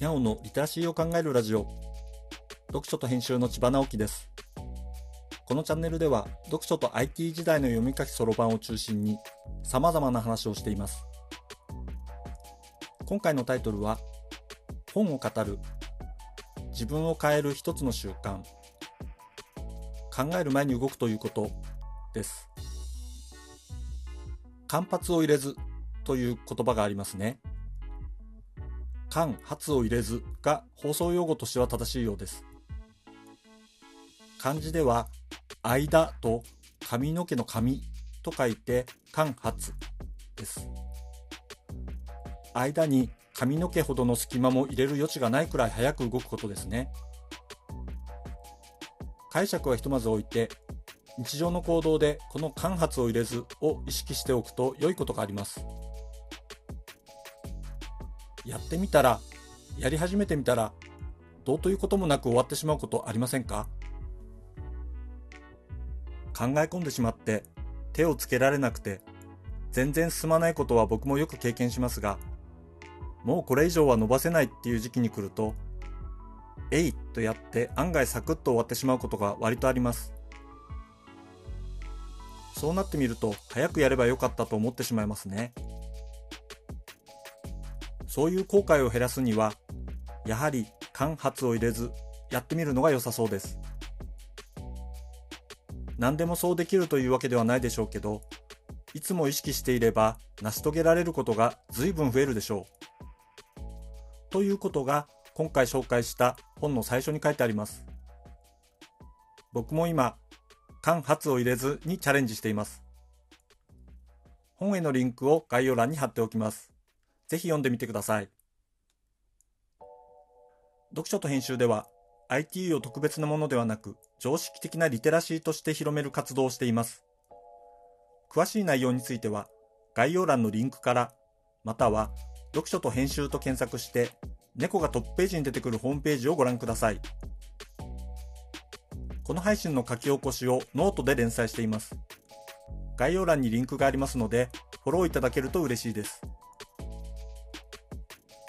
直のリテラシーを考えるラジオ。読書と編集の千葉直樹です。このチャンネルでは読書と IT 時代の読み書きそろばんを中心に様々な話をしています。今回のタイトルは本を語る自分を変える一つの習慣考える前に動くということです。間髪を入れずという言葉がありますね。間髪を入れずが放送用語としては正しいようです。漢字では間と髪の毛の髪と書いて間髪です。間に髪の毛ほどの隙間も入れる余地がないくらい早く動くことですね。解釈はひとまず置いて日常の行動でこの間髪を入れずを意識しておくと良いことがあります。やってみたらやり始めてみたらどうということもなく終わってしまうことありませんか？考え込んでしまって手をつけられなくて全然進まないことは僕もよく経験しますがもうこれ以上は伸ばせないっていう時期に来るとえいとやって案外サクッと終わってしまうことが割とあります。そうなってみると早くやればよかったと思ってしまいますね。そういう後悔を減らすにはやはり間髪を入れずやってみるのが良さそうです何でもそうできるというわけではないでしょうけどいつも意識していれば成し遂げられることが随分増えるでしょうということが今回紹介した本の最初に書いてあります。僕も今、間髪を入れずにチャレンジしています。本へのリンクを概要欄に貼っておきます。ぜひ読んでみてください。読書と編集では IT を特別なものではなく常識的なリテラシーとして広める活動をしています。詳しい内容については概要欄のリンクからまたは読書と編集と検索して、猫がトップページに出てくるホームページをご覧ください。この配信の書き起こしをノートで連載しています。概要欄にリンクがありますので、フォローいただけると嬉しいです。